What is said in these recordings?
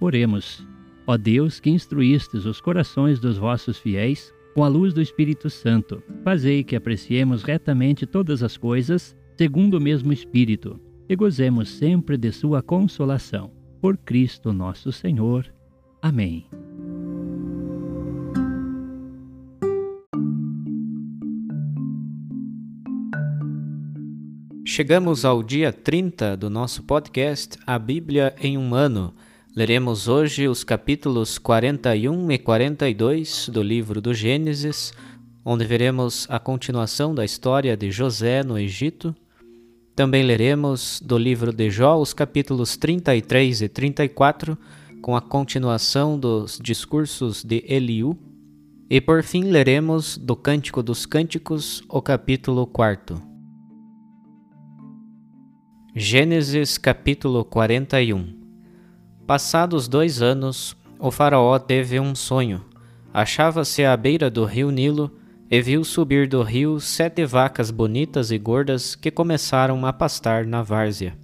Oremos. Ó Deus, que instruístes os corações dos vossos fiéis com a luz do Espírito Santo, fazei que apreciemos retamente todas as coisas, segundo o mesmo Espírito, e gozemos sempre de sua consolação. Por Cristo nosso Senhor. Amém. Chegamos ao dia 30 do nosso podcast A Bíblia em um Ano. Leremos hoje os capítulos 41 e 42 do livro do Gênesis, onde veremos a continuação da história de José no Egito. Também leremos do livro de Jó os capítulos 33 e 34, com a continuação dos discursos de Eliú. E por fim leremos do Cântico dos Cânticos o capítulo 4. Gênesis capítulo 41 Passados dois anos, o Faraó teve um sonho. Achava-se à beira do rio Nilo e viu subir do rio sete vacas bonitas e gordas que começaram a pastar na várzea.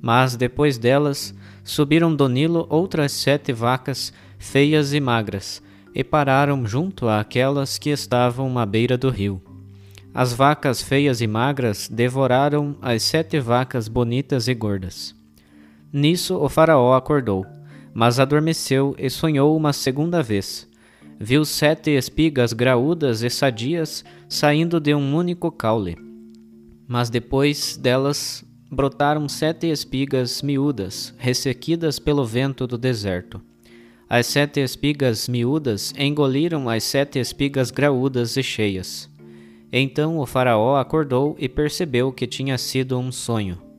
Mas depois delas, subiram do Nilo outras sete vacas feias e magras, e pararam junto àquelas que estavam à beira do rio. As vacas feias e magras devoraram as sete vacas bonitas e gordas. Nisso o Faraó acordou, mas adormeceu e sonhou uma segunda vez. Viu sete espigas graúdas e sadias saindo de um único caule. Mas depois delas brotaram sete espigas miúdas, ressequidas pelo vento do deserto. As sete espigas miúdas engoliram as sete espigas graúdas e cheias. Então o Faraó acordou e percebeu que tinha sido um sonho.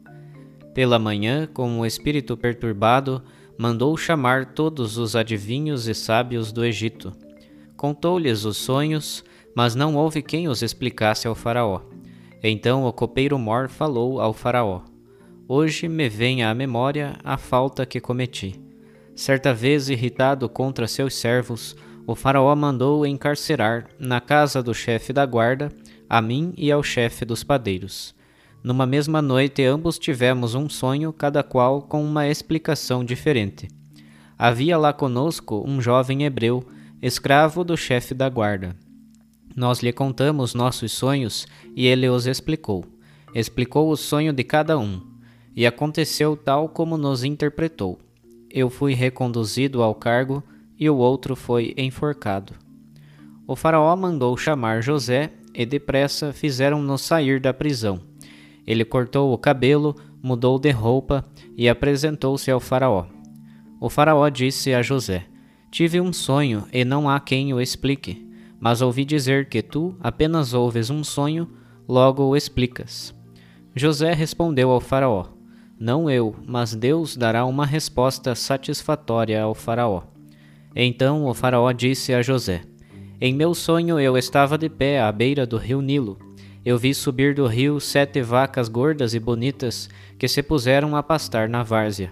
Pela manhã, com o espírito perturbado, mandou chamar todos os adivinhos e sábios do Egito. Contou-lhes os sonhos, mas não houve quem os explicasse ao Faraó. Então o copeiro Mor falou ao Faraó: Hoje me vem à memória a falta que cometi. Certa vez, irritado contra seus servos, o Faraó mandou encarcerar, na casa do chefe da guarda, a mim e ao chefe dos padeiros. Numa mesma noite, ambos tivemos um sonho, cada qual com uma explicação diferente. Havia lá conosco um jovem hebreu, escravo do chefe da guarda. Nós lhe contamos nossos sonhos e ele os explicou. Explicou o sonho de cada um, e aconteceu tal como nos interpretou. Eu fui reconduzido ao cargo e o outro foi enforcado. O Faraó mandou chamar José e depressa fizeram-no sair da prisão. Ele cortou o cabelo, mudou de roupa e apresentou-se ao Faraó. O Faraó disse a José: Tive um sonho e não há quem o explique, mas ouvi dizer que tu apenas ouves um sonho, logo o explicas. José respondeu ao Faraó: Não eu, mas Deus dará uma resposta satisfatória ao Faraó. Então o Faraó disse a José: Em meu sonho eu estava de pé à beira do rio Nilo. Eu vi subir do rio sete vacas gordas e bonitas que se puseram a pastar na várzea.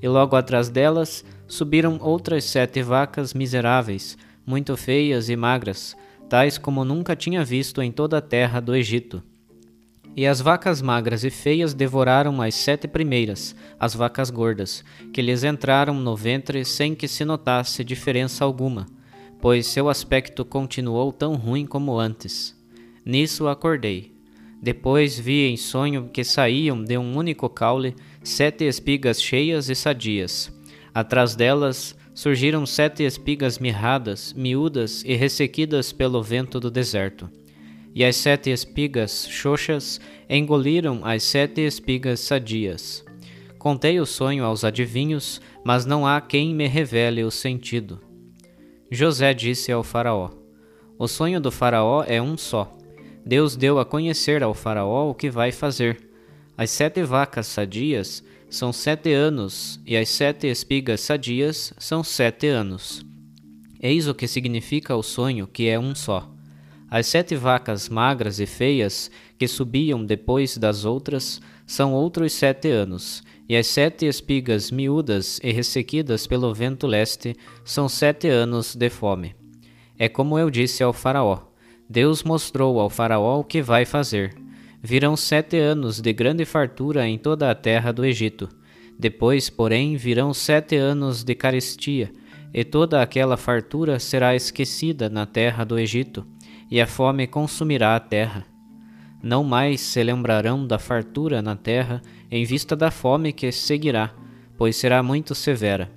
E logo atrás delas subiram outras sete vacas miseráveis, muito feias e magras, tais como nunca tinha visto em toda a terra do Egito. E as vacas magras e feias devoraram as sete primeiras, as vacas gordas, que lhes entraram no ventre sem que se notasse diferença alguma, pois seu aspecto continuou tão ruim como antes. Nisso acordei. Depois vi em sonho que saíam de um único caule sete espigas cheias e sadias. Atrás delas surgiram sete espigas mirradas, miúdas e ressequidas pelo vento do deserto e as sete espigas xoxas engoliram as sete espigas sadias. Contei o sonho aos adivinhos, mas não há quem me revele o sentido. José disse ao Faraó: O sonho do Faraó é um só. Deus deu a conhecer ao Faraó o que vai fazer. As sete vacas sadias são sete anos, e as sete espigas sadias são sete anos. Eis o que significa o sonho, que é um só. As sete vacas magras e feias que subiam depois das outras são outros sete anos, e as sete espigas miúdas e ressequidas pelo vento leste são sete anos de fome. É como eu disse ao Faraó: Deus mostrou ao Faraó o que vai fazer. Virão sete anos de grande fartura em toda a terra do Egito. Depois, porém, virão sete anos de carestia, e toda aquela fartura será esquecida na terra do Egito e a fome consumirá a terra. Não mais se lembrarão da fartura na terra em vista da fome que seguirá, pois será muito severa.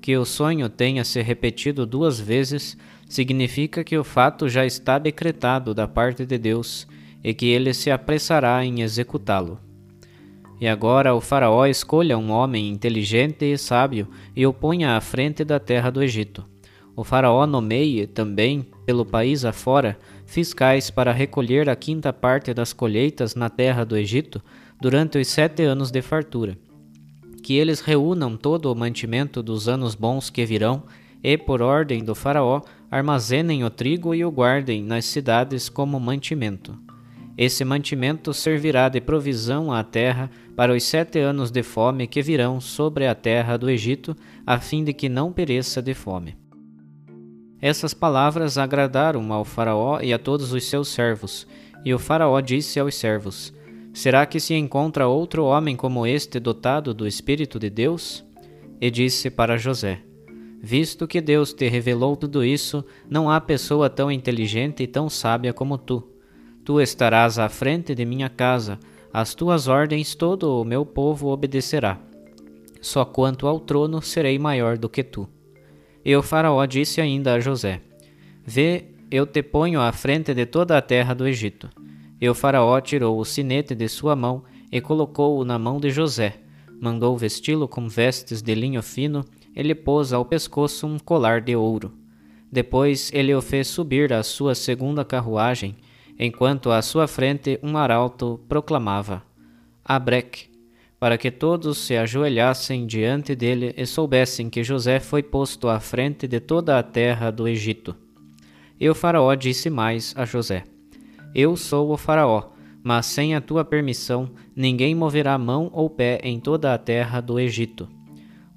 Que o sonho tenha se repetido duas vezes significa que o fato já está decretado da parte de Deus e que ele se apressará em executá-lo. E agora o Faraó escolha um homem inteligente e sábio e o ponha à frente da terra do Egito o Faraó nomeie também, pelo país afora, fiscais para recolher a quinta parte das colheitas na terra do Egito durante os sete anos de fartura. Que eles reúnam todo o mantimento dos anos bons que virão e, por ordem do Faraó, armazenem o trigo e o guardem nas cidades como mantimento. Esse mantimento servirá de provisão à terra para os sete anos de fome que virão sobre a terra do Egito, a fim de que não pereça de fome. Essas palavras agradaram ao Faraó e a todos os seus servos. E o Faraó disse aos servos: Será que se encontra outro homem como este dotado do Espírito de Deus? E disse para José: Visto que Deus te revelou tudo isso, não há pessoa tão inteligente e tão sábia como tu. Tu estarás à frente de minha casa, às tuas ordens todo o meu povo obedecerá. Só quanto ao trono serei maior do que tu. E o Faraó disse ainda a José: Vê, eu te ponho à frente de toda a terra do Egito. E o Faraó tirou o sinete de sua mão e colocou-o na mão de José. Mandou vesti-lo com vestes de linho fino e lhe pôs ao pescoço um colar de ouro. Depois ele o fez subir à sua segunda carruagem, enquanto à sua frente um arauto proclamava: Abreque, para que todos se ajoelhassem diante dele e soubessem que José foi posto à frente de toda a terra do Egito. E o Faraó disse mais a José: Eu sou o Faraó, mas sem a tua permissão ninguém moverá mão ou pé em toda a terra do Egito.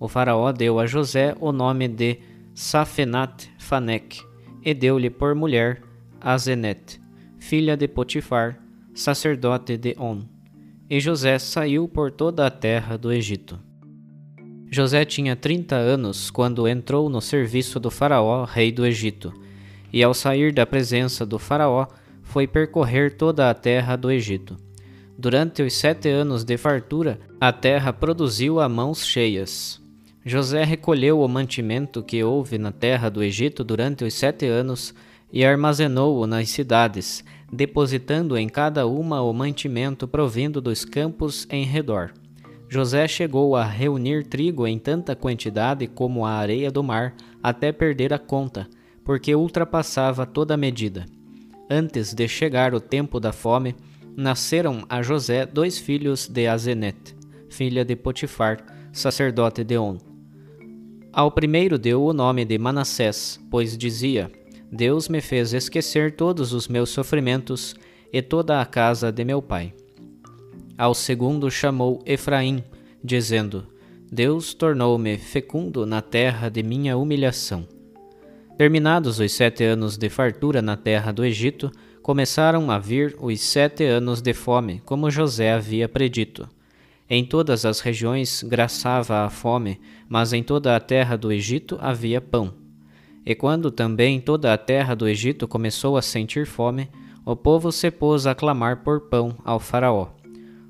O Faraó deu a José o nome de Safenat Fanek e deu-lhe por mulher Azenet, filha de Potifar, sacerdote de On. E José saiu por toda a terra do Egito. José tinha trinta anos quando entrou no serviço do Faraó, rei do Egito, e ao sair da presença do Faraó, foi percorrer toda a terra do Egito. Durante os sete anos de fartura, a terra produziu a mãos cheias. José recolheu o mantimento que houve na terra do Egito durante os sete anos e armazenou-o nas cidades, depositando em cada uma o mantimento provindo dos campos em redor. José chegou a reunir trigo em tanta quantidade como a areia do mar, até perder a conta, porque ultrapassava toda a medida. Antes de chegar o tempo da fome, nasceram a José dois filhos de Azenet, filha de Potifar, sacerdote de On. Ao primeiro deu o nome de Manassés, pois dizia: Deus me fez esquecer todos os meus sofrimentos e toda a casa de meu pai. Ao segundo chamou Efraim, dizendo: Deus tornou-me fecundo na terra de minha humilhação. Terminados os sete anos de fartura na terra do Egito, começaram a vir os sete anos de fome, como José havia predito. Em todas as regiões graçava a fome, mas em toda a terra do Egito havia pão. E quando também toda a terra do Egito começou a sentir fome, o povo se pôs a clamar por pão ao Faraó.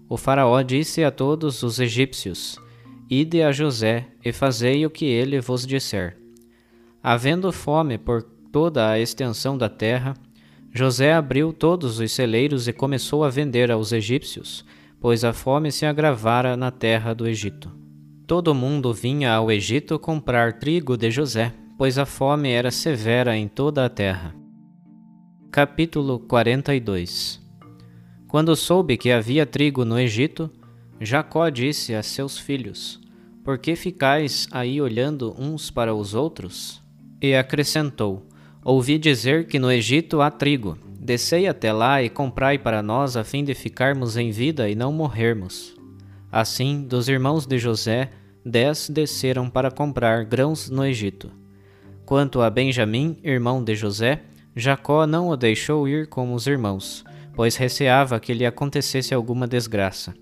O Faraó disse a todos os egípcios: Ide a José e fazei o que ele vos disser. Havendo fome por toda a extensão da terra, José abriu todos os celeiros e começou a vender aos egípcios, pois a fome se agravara na terra do Egito. Todo mundo vinha ao Egito comprar trigo de José, pois a fome era severa em toda a terra. Capítulo 42 quando soube que havia trigo no Egito, Jacó disse a seus filhos: Por que ficais aí olhando uns para os outros? E acrescentou: Ouvi dizer que no Egito há trigo. Descei até lá e comprai para nós a fim de ficarmos em vida e não morrermos. Assim, dos irmãos de José, dez desceram para comprar grãos no Egito. Quanto a Benjamim, irmão de José, Jacó não o deixou ir com os irmãos, pois receava que lhe acontecesse alguma desgraça.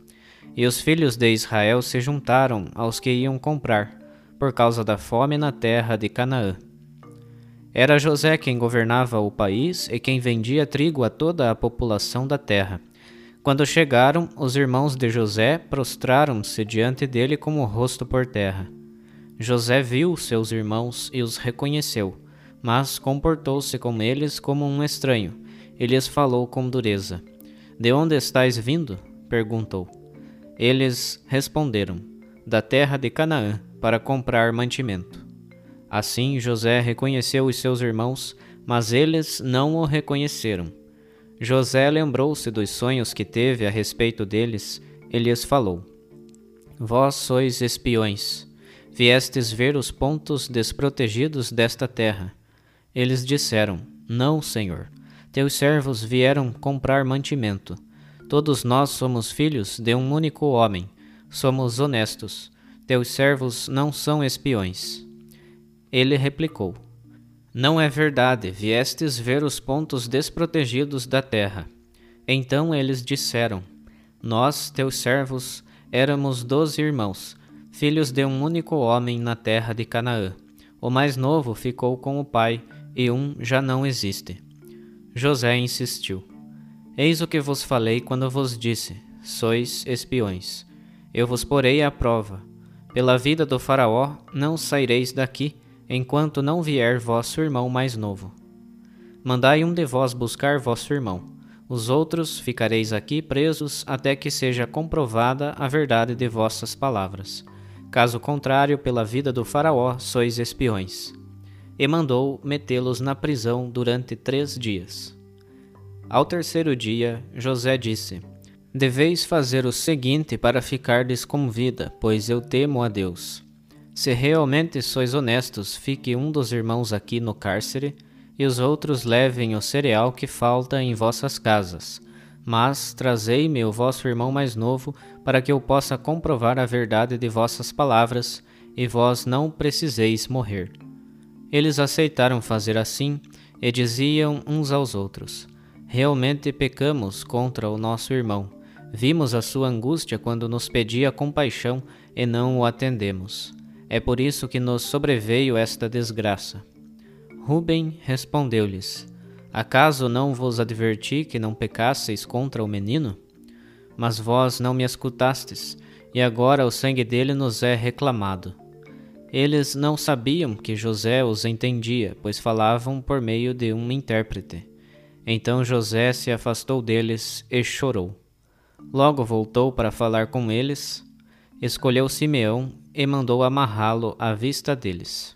E os filhos de Israel se juntaram aos que iam comprar, por causa da fome na terra de Canaã. Era José quem governava o país e quem vendia trigo a toda a população da terra. Quando chegaram, os irmãos de José prostraram-se diante dele com o rosto por terra. José viu seus irmãos e os reconheceu, mas comportou-se com eles como um estranho e lhes falou com dureza. De onde estáis vindo? perguntou. Eles responderam: Da terra de Canaã, para comprar mantimento. Assim José reconheceu os seus irmãos, mas eles não o reconheceram. José lembrou-se dos sonhos que teve a respeito deles e lhes falou: Vós sois espiões, viestes ver os pontos desprotegidos desta terra. Eles disseram: Não, Senhor teus servos vieram comprar mantimento. Todos nós somos filhos de um único homem, somos honestos. Teus servos não são espiões. Ele replicou: Não é verdade, viestes ver os pontos desprotegidos da terra. Então eles disseram: Nós, teus servos, éramos doze irmãos, filhos de um único homem na terra de Canaã. O mais novo ficou com o pai, e um já não existe. José insistiu: Eis o que vos falei quando vos disse: Sois espiões. Eu vos porei à prova. Pela vida do Faraó, não saireis daqui, enquanto não vier vosso irmão mais novo. Mandai um de vós buscar vosso irmão. Os outros ficareis aqui presos até que seja comprovada a verdade de vossas palavras. Caso contrário, pela vida do Faraó, sois espiões e mandou metê-los na prisão durante três dias. Ao terceiro dia, José disse: Deveis fazer o seguinte para ficardes com vida, pois eu temo a Deus. Se realmente sois honestos, fique um dos irmãos aqui no cárcere, e os outros levem o cereal que falta em vossas casas. Mas trazei-me o vosso irmão mais novo, para que eu possa comprovar a verdade de vossas palavras, e vós não preciseis morrer. Eles aceitaram fazer assim e diziam uns aos outros: Realmente pecamos contra o nosso irmão. Vimos a sua angústia quando nos pedia compaixão e não o atendemos. É por isso que nos sobreveio esta desgraça. Ruben respondeu-lhes: Acaso não vos adverti que não pecasseis contra o menino? Mas vós não me escutastes, e agora o sangue dele nos é reclamado. Eles não sabiam que José os entendia, pois falavam por meio de um intérprete. Então José se afastou deles e chorou. Logo voltou para falar com eles, escolheu Simeão e mandou amarrá-lo à vista deles.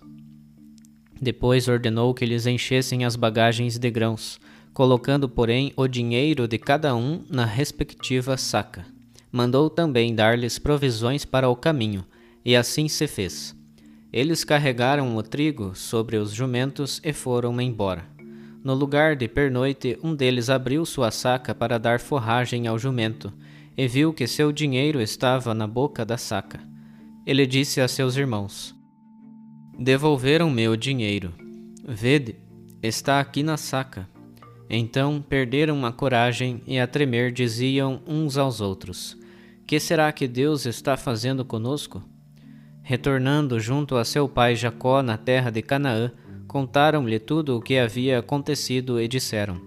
Depois ordenou que lhes enchessem as bagagens de grãos, colocando, porém, o dinheiro de cada um na respectiva saca. Mandou também dar-lhes provisões para o caminho, e assim se fez. Eles carregaram o trigo sobre os jumentos e foram embora. No lugar de pernoite, um deles abriu sua saca para dar forragem ao jumento, e viu que seu dinheiro estava na boca da saca. Ele disse a seus irmãos: Devolveram-me o dinheiro. Vede, está aqui na saca. Então perderam a coragem e a tremer diziam uns aos outros: Que será que Deus está fazendo conosco? Retornando junto a seu pai Jacó na terra de Canaã, contaram-lhe tudo o que havia acontecido e disseram: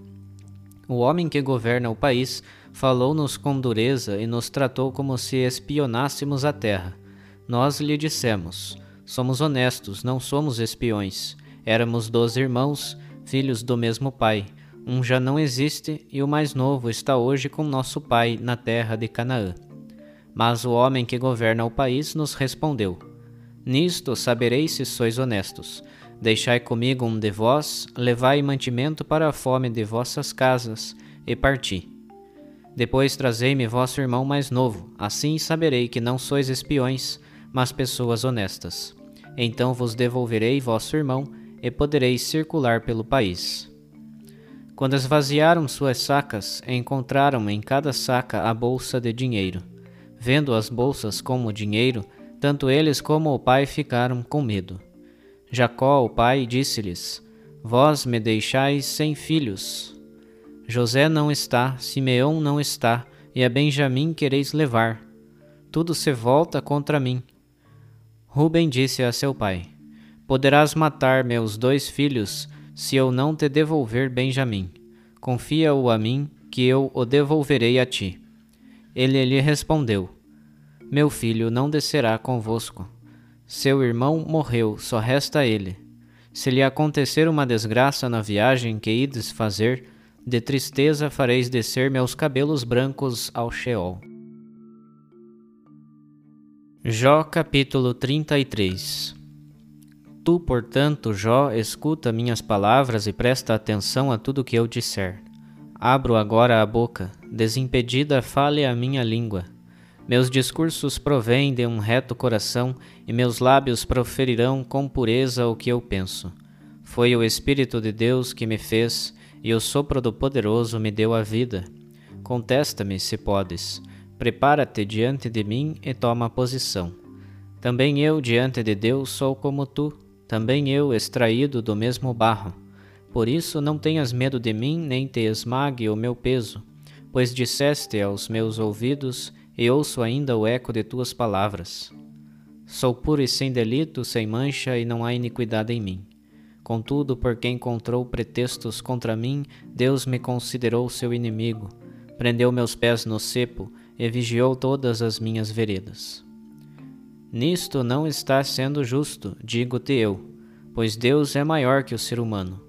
O homem que governa o país falou-nos com dureza e nos tratou como se espionássemos a terra. Nós lhe dissemos: Somos honestos, não somos espiões. Éramos doze irmãos, filhos do mesmo pai. Um já não existe e o mais novo está hoje com nosso pai na terra de Canaã. Mas o homem que governa o país nos respondeu: Nisto sabereis se sois honestos. Deixai comigo um de vós, levai mantimento para a fome de vossas casas, e parti. Depois trazei-me vosso irmão mais novo, assim saberei que não sois espiões, mas pessoas honestas. Então vos devolverei vosso irmão, e podereis circular pelo país. Quando esvaziaram suas sacas, encontraram em cada saca a bolsa de dinheiro. Vendo as bolsas como dinheiro, tanto eles como o pai ficaram com medo. Jacó, o pai, disse-lhes: Vós me deixais sem filhos. José não está, Simeão não está, e a Benjamim quereis levar. Tudo se volta contra mim. Ruben disse a seu pai: Poderás matar meus dois filhos se eu não te devolver Benjamim. Confia-o a mim, que eu o devolverei a ti. Ele lhe respondeu: Meu filho não descerá convosco. Seu irmão morreu, só resta ele. Se lhe acontecer uma desgraça na viagem que ides fazer, de tristeza fareis descer meus cabelos brancos ao Sheol. Jó capítulo 33 Tu, portanto, Jó, escuta minhas palavras e presta atenção a tudo que eu disser. Abro agora a boca, desimpedida fale a minha língua. Meus discursos provêm de um reto coração e meus lábios proferirão com pureza o que eu penso. Foi o Espírito de Deus que me fez e o sopro do Poderoso me deu a vida. Contesta-me, se podes. Prepara-te diante de mim e toma posição. Também eu, diante de Deus, sou como tu, também eu, extraído do mesmo barro. Por isso não tenhas medo de mim, nem te esmague o meu peso, pois disseste aos meus ouvidos, e ouço ainda o eco de tuas palavras. Sou puro e sem delito, sem mancha, e não há iniquidade em mim. Contudo, porque encontrou pretextos contra mim, Deus me considerou seu inimigo, prendeu meus pés no cepo e vigiou todas as minhas veredas. Nisto não estás sendo justo, digo-te eu, pois Deus é maior que o ser humano.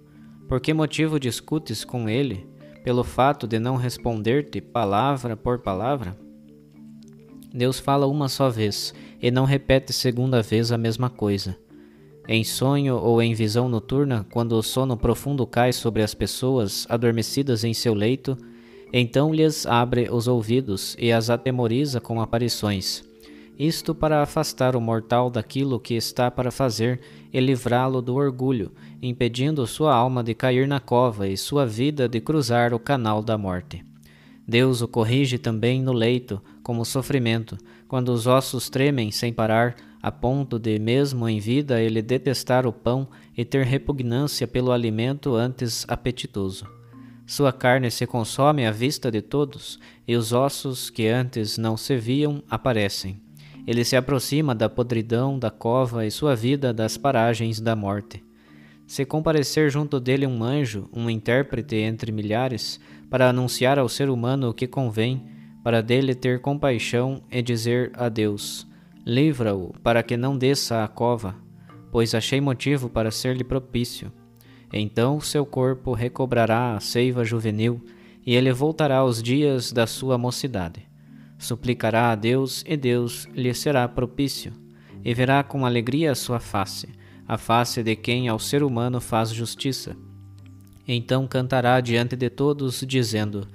Por que motivo discutes com ele, pelo fato de não responder-te palavra por palavra? Deus fala uma só vez e não repete segunda vez a mesma coisa. Em sonho ou em visão noturna, quando o sono profundo cai sobre as pessoas adormecidas em seu leito, então lhes abre os ouvidos e as atemoriza com aparições isto para afastar o mortal daquilo que está para fazer e livrá-lo do orgulho, impedindo sua alma de cair na cova e sua vida de cruzar o canal da morte. Deus o corrige também no leito, como sofrimento, quando os ossos tremem sem parar, a ponto de, mesmo em vida, ele detestar o pão e ter repugnância pelo alimento antes apetitoso. Sua carne se consome à vista de todos, e os ossos que antes não se viam aparecem. Ele se aproxima da podridão da cova e sua vida das paragens da morte. Se comparecer junto dele um anjo, um intérprete entre milhares, para anunciar ao ser humano o que convém, para dele ter compaixão e dizer a Deus: Livra-o, para que não desça à cova, pois achei motivo para ser-lhe propício. Então seu corpo recobrará a seiva juvenil, e ele voltará aos dias da sua mocidade suplicará a Deus e Deus lhe será propício, e verá com alegria a sua face, a face de quem ao ser humano faz justiça. Então cantará diante de todos, dizendo: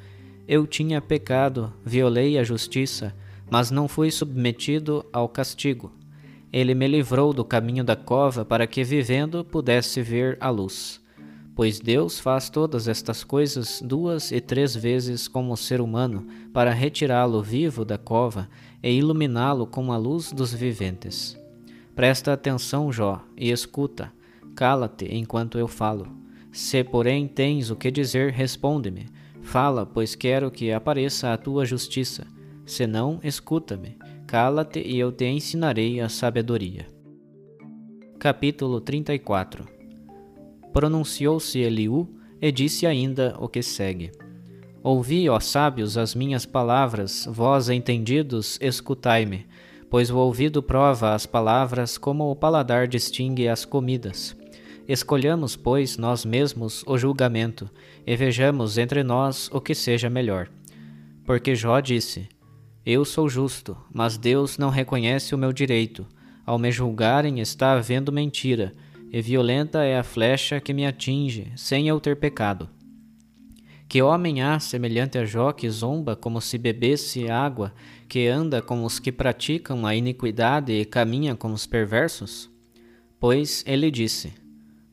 Eu tinha pecado, violei a justiça, mas não fui submetido ao castigo. Ele me livrou do caminho da cova para que, vivendo, pudesse ver a luz. Pois Deus faz todas estas coisas duas e três vezes como ser humano, para retirá-lo vivo da cova e iluminá-lo com a luz dos viventes. Presta atenção, Jó, e escuta. Cala-te enquanto eu falo. Se, porém, tens o que dizer, responde-me. Fala, pois quero que apareça a tua justiça. Se não, escuta-me. Cala-te e eu te ensinarei a sabedoria. Capítulo 34 Pronunciou-se Eliú e disse ainda o que segue: Ouvi, ó sábios, as minhas palavras, vós entendidos, escutai-me, pois o ouvido prova as palavras como o paladar distingue as comidas. Escolhamos, pois, nós mesmos o julgamento, e vejamos entre nós o que seja melhor. Porque Jó disse: eu sou justo, mas Deus não reconhece o meu direito. Ao me julgarem está havendo mentira, e violenta é a flecha que me atinge, sem eu ter pecado. Que homem há semelhante a Jó que zomba como se bebesse água, que anda como os que praticam a iniquidade e caminha como os perversos? Pois ele disse: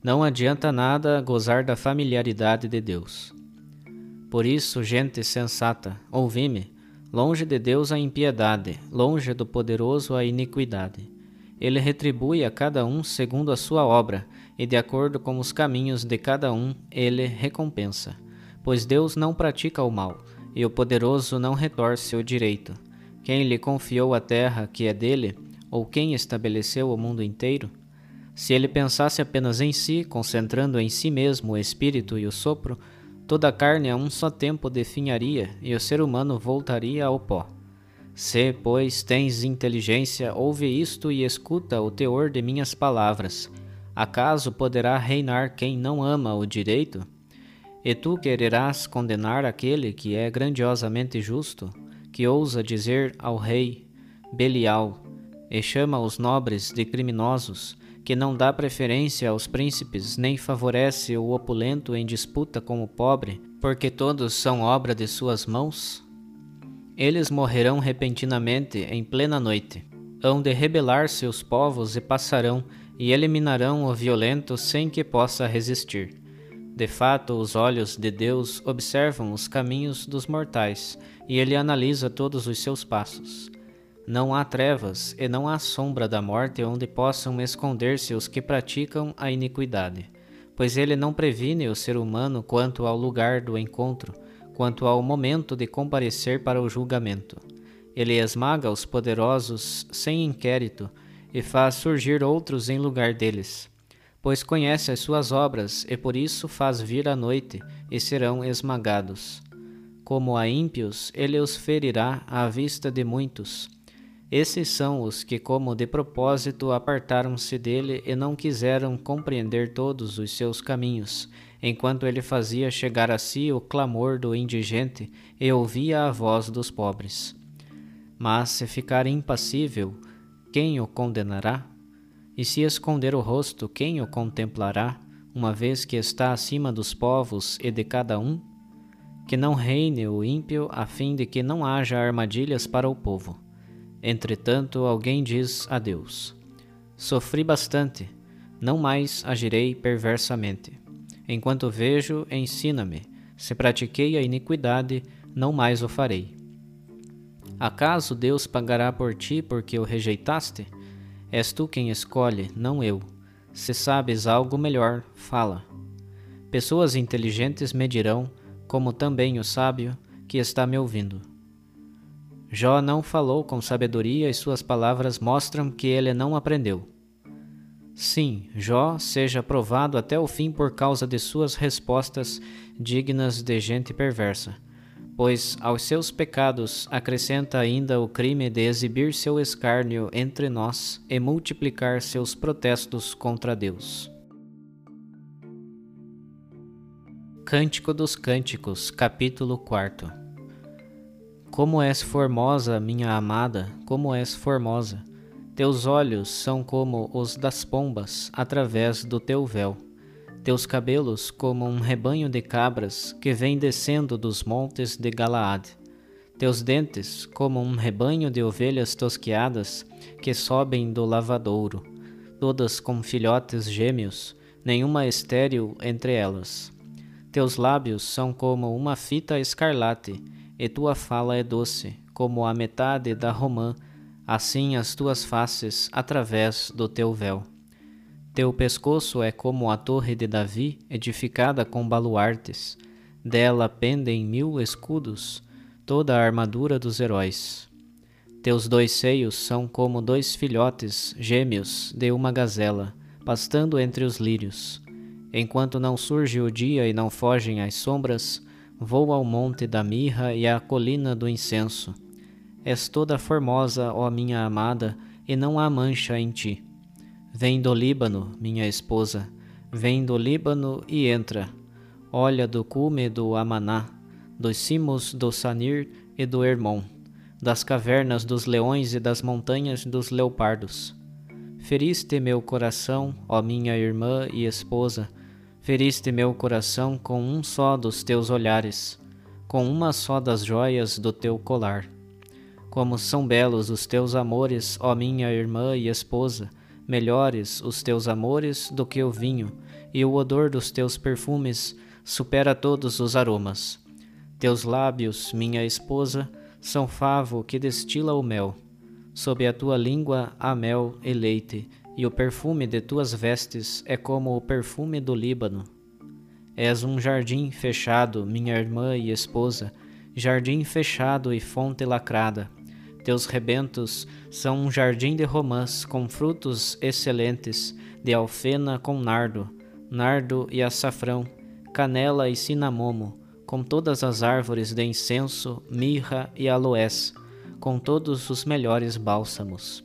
Não adianta nada gozar da familiaridade de Deus. Por isso, gente sensata, ouvi-me Longe de Deus a impiedade, longe do poderoso a iniquidade. Ele retribui a cada um segundo a sua obra, e de acordo com os caminhos de cada um, ele recompensa. Pois Deus não pratica o mal, e o poderoso não retorce o direito. Quem lhe confiou a terra que é dele, ou quem estabeleceu o mundo inteiro? Se ele pensasse apenas em si, concentrando em si mesmo o espírito e o sopro, Toda a carne a um só tempo definharia, e o ser humano voltaria ao pó. Se, pois, tens inteligência, ouve isto e escuta o teor de minhas palavras. Acaso poderá reinar quem não ama o direito? E tu quererás condenar aquele que é grandiosamente justo, que ousa dizer ao rei Belial, e chama os nobres de criminosos, que não dá preferência aos príncipes, nem favorece o opulento em disputa com o pobre, porque todos são obra de suas mãos? Eles morrerão repentinamente em plena noite. Hão de rebelar-se os povos e passarão, e eliminarão o violento sem que possa resistir. De fato, os olhos de Deus observam os caminhos dos mortais, e ele analisa todos os seus passos. Não há trevas e não há sombra da morte onde possam esconder-se os que praticam a iniquidade, pois ele não previne o ser humano quanto ao lugar do encontro, quanto ao momento de comparecer para o julgamento. Ele esmaga os poderosos sem inquérito e faz surgir outros em lugar deles. Pois conhece as suas obras e por isso faz vir a noite e serão esmagados. Como a ímpios, ele os ferirá à vista de muitos esses são os que, como de propósito, apartaram-se dele e não quiseram compreender todos os seus caminhos, enquanto ele fazia chegar a si o clamor do indigente e ouvia a voz dos pobres. Mas se ficar impassível, quem o condenará? E se esconder o rosto, quem o contemplará, uma vez que está acima dos povos e de cada um? Que não reine o ímpio, a fim de que não haja armadilhas para o povo. Entretanto, alguém diz a Deus: Sofri bastante, não mais agirei perversamente. Enquanto vejo, ensina-me. Se pratiquei a iniquidade, não mais o farei. Acaso Deus pagará por ti porque o rejeitaste? És tu quem escolhe, não eu. Se sabes algo melhor, fala. Pessoas inteligentes me dirão, como também o sábio que está me ouvindo. Jó não falou com sabedoria e suas palavras mostram que ele não aprendeu. Sim, Jó seja provado até o fim por causa de suas respostas dignas de gente perversa, pois aos seus pecados acrescenta ainda o crime de exibir seu escárnio entre nós e multiplicar seus protestos contra Deus. Cântico dos Cânticos, capítulo 4 como és formosa, minha amada, como és formosa. Teus olhos são como os das pombas através do teu véu. teus cabelos como um rebanho de cabras que vem descendo dos montes de Galaade, teus dentes como um rebanho de ovelhas tosquiadas que sobem do lavadouro, todas com filhotes gêmeos, nenhuma estéril entre elas. Teus lábios são como uma fita escarlate, e tua fala é doce, como a metade da romã, assim as tuas faces através do teu véu. Teu pescoço é como a torre de Davi, edificada com baluartes. Dela pendem mil escudos, toda a armadura dos heróis. Teus dois seios são como dois filhotes gêmeos de uma gazela, pastando entre os lírios. Enquanto não surge o dia e não fogem as sombras, voa ao monte da mirra e à colina do incenso. És toda formosa, ó minha amada, e não há mancha em ti. Vem do Líbano, minha esposa, vem do Líbano e entra. Olha do cume do Amaná, dos cimos do Sanir e do Hermon, das cavernas dos leões e das montanhas dos leopardos. Feriste meu coração, ó minha irmã e esposa, feriste meu coração com um só dos teus olhares, com uma só das joias do teu colar. Como são belos os teus amores, ó minha irmã e esposa, melhores os teus amores do que o vinho, e o odor dos teus perfumes supera todos os aromas. Teus lábios, minha esposa, são favo que destila o mel. Sob a tua língua há mel e leite, e o perfume de tuas vestes é como o perfume do Líbano. És um jardim fechado, minha irmã e esposa, jardim fechado e fonte lacrada teus rebentos são um jardim de romãs com frutos excelentes, de alfena com nardo, nardo e açafrão, canela e cinamomo, com todas as árvores de incenso, mirra e aloés, com todos os melhores bálsamos.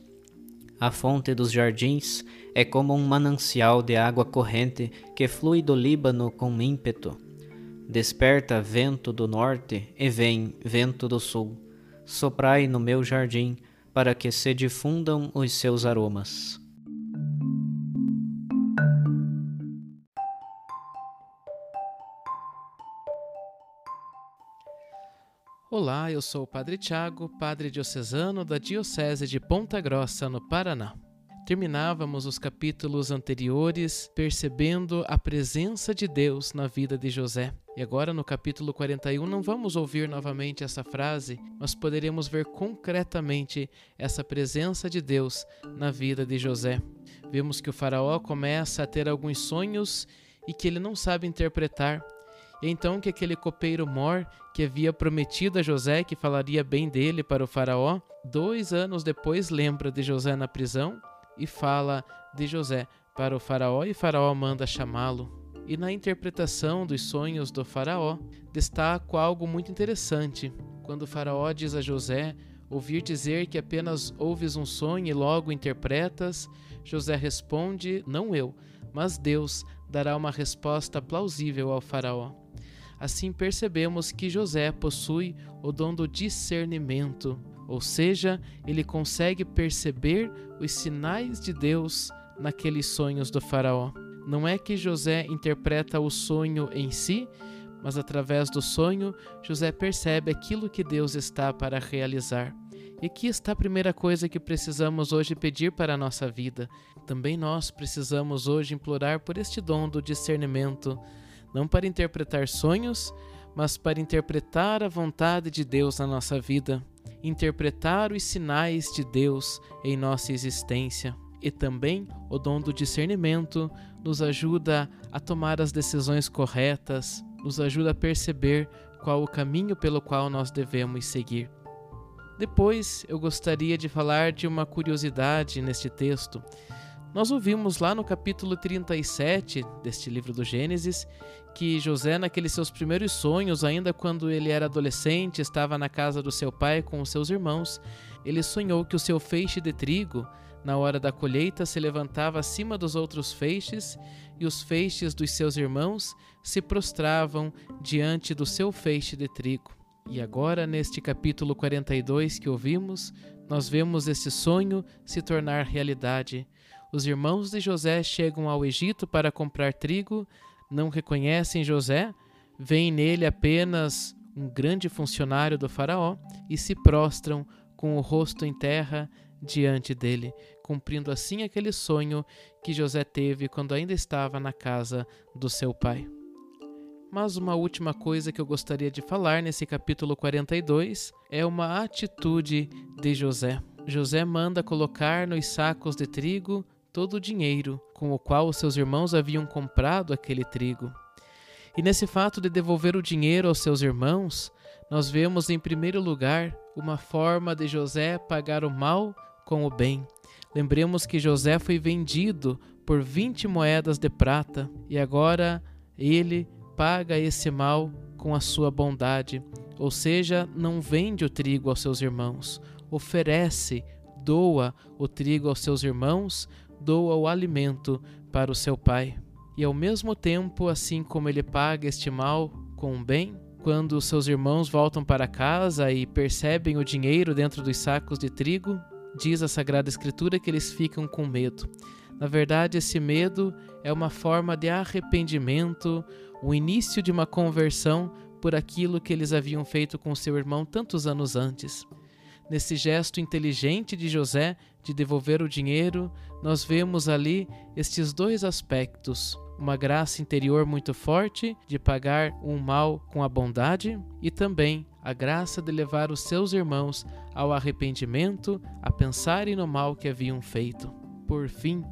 A fonte dos jardins é como um manancial de água corrente que flui do Líbano com ímpeto. Desperta vento do norte e vem vento do sul soprai no meu jardim, para que se difundam os seus aromas. Olá, eu sou o Padre Tiago, Padre Diocesano da Diocese de Ponta Grossa, no Paraná. Terminávamos os capítulos anteriores percebendo a presença de Deus na vida de José. E agora no capítulo 41 não vamos ouvir novamente essa frase, mas poderemos ver concretamente essa presença de Deus na vida de José. Vemos que o faraó começa a ter alguns sonhos e que ele não sabe interpretar. E então que aquele copeiro mor que havia prometido a José que falaria bem dele para o faraó, dois anos depois lembra de José na prisão e fala de José para o Faraó, e Faraó manda chamá-lo. E na interpretação dos sonhos do Faraó, destaco algo muito interessante. Quando o Faraó diz a José ouvir dizer que apenas ouves um sonho e logo interpretas, José responde: Não eu, mas Deus dará uma resposta plausível ao Faraó. Assim percebemos que José possui o dom do discernimento, ou seja, ele consegue perceber os sinais de Deus naqueles sonhos do Faraó. Não é que José interpreta o sonho em si, mas através do sonho, José percebe aquilo que Deus está para realizar. E aqui está a primeira coisa que precisamos hoje pedir para a nossa vida. Também nós precisamos hoje implorar por este dom do discernimento, não para interpretar sonhos, mas para interpretar a vontade de Deus na nossa vida interpretar os sinais de Deus em nossa existência. E também o dom do discernimento nos ajuda a tomar as decisões corretas, nos ajuda a perceber qual o caminho pelo qual nós devemos seguir. Depois, eu gostaria de falar de uma curiosidade neste texto. Nós ouvimos lá no capítulo 37 deste livro do Gênesis que José, naqueles seus primeiros sonhos, ainda quando ele era adolescente, estava na casa do seu pai com os seus irmãos, ele sonhou que o seu feixe de trigo, na hora da colheita, se levantava acima dos outros feixes e os feixes dos seus irmãos se prostravam diante do seu feixe de trigo. E agora, neste capítulo 42 que ouvimos, nós vemos esse sonho se tornar realidade. os irmãos de José chegam ao Egito para comprar trigo, não reconhecem José, veem nele apenas um grande funcionário do Faraó e se prostram com o rosto em terra diante dele, cumprindo assim aquele sonho que José teve quando ainda estava na casa do seu pai. Mas uma última coisa que eu gostaria de falar nesse capítulo 42 é uma atitude de José. José manda colocar nos sacos de trigo todo o dinheiro com o qual os seus irmãos haviam comprado aquele trigo. E nesse fato de devolver o dinheiro aos seus irmãos, nós vemos em primeiro lugar uma forma de José pagar o mal com o bem. Lembremos que José foi vendido por 20 moedas de prata e agora ele paga esse mal com a sua bondade, ou seja, não vende o trigo aos seus irmãos, oferece, doa o trigo aos seus irmãos, doa o alimento para o seu pai. E ao mesmo tempo, assim como ele paga este mal com o bem, quando seus irmãos voltam para casa e percebem o dinheiro dentro dos sacos de trigo, diz a Sagrada Escritura que eles ficam com medo. Na verdade, esse medo é uma forma de arrependimento, o início de uma conversão por aquilo que eles haviam feito com seu irmão tantos anos antes. Nesse gesto inteligente de José de devolver o dinheiro, nós vemos ali estes dois aspectos: uma graça interior muito forte de pagar um mal com a bondade e também a graça de levar os seus irmãos ao arrependimento, a pensarem no mal que haviam feito. Por fim,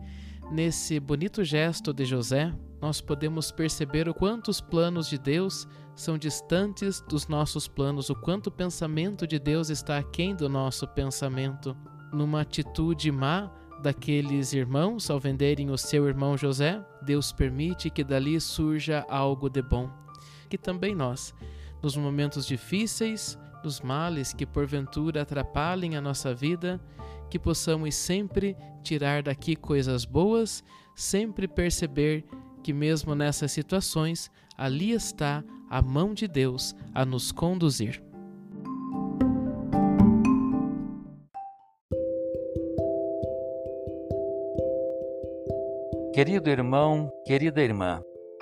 nesse bonito gesto de José, nós podemos perceber o quanto os planos de Deus são distantes dos nossos planos, o quanto o pensamento de Deus está aquém do nosso pensamento. Numa atitude má, daqueles irmãos ao venderem o seu irmão José, Deus permite que dali surja algo de bom. Que também nós, nos momentos difíceis, nos males que porventura atrapalhem a nossa vida, que possamos sempre tirar daqui coisas boas, sempre perceber que, mesmo nessas situações, ali está a mão de Deus a nos conduzir. Querido irmão, querida irmã,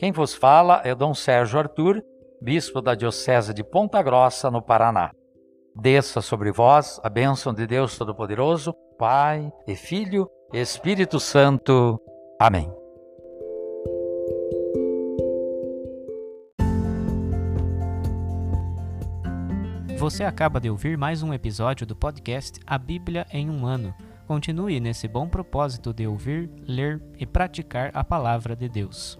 Quem vos fala é Dom Sérgio Arthur, bispo da Diocese de Ponta Grossa, no Paraná. Desça sobre vós a bênção de Deus Todo-Poderoso, Pai e Filho e Espírito Santo. Amém. Você acaba de ouvir mais um episódio do podcast A Bíblia em um Ano Continue nesse bom propósito de ouvir, ler e praticar a palavra de Deus.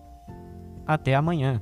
Até amanhã.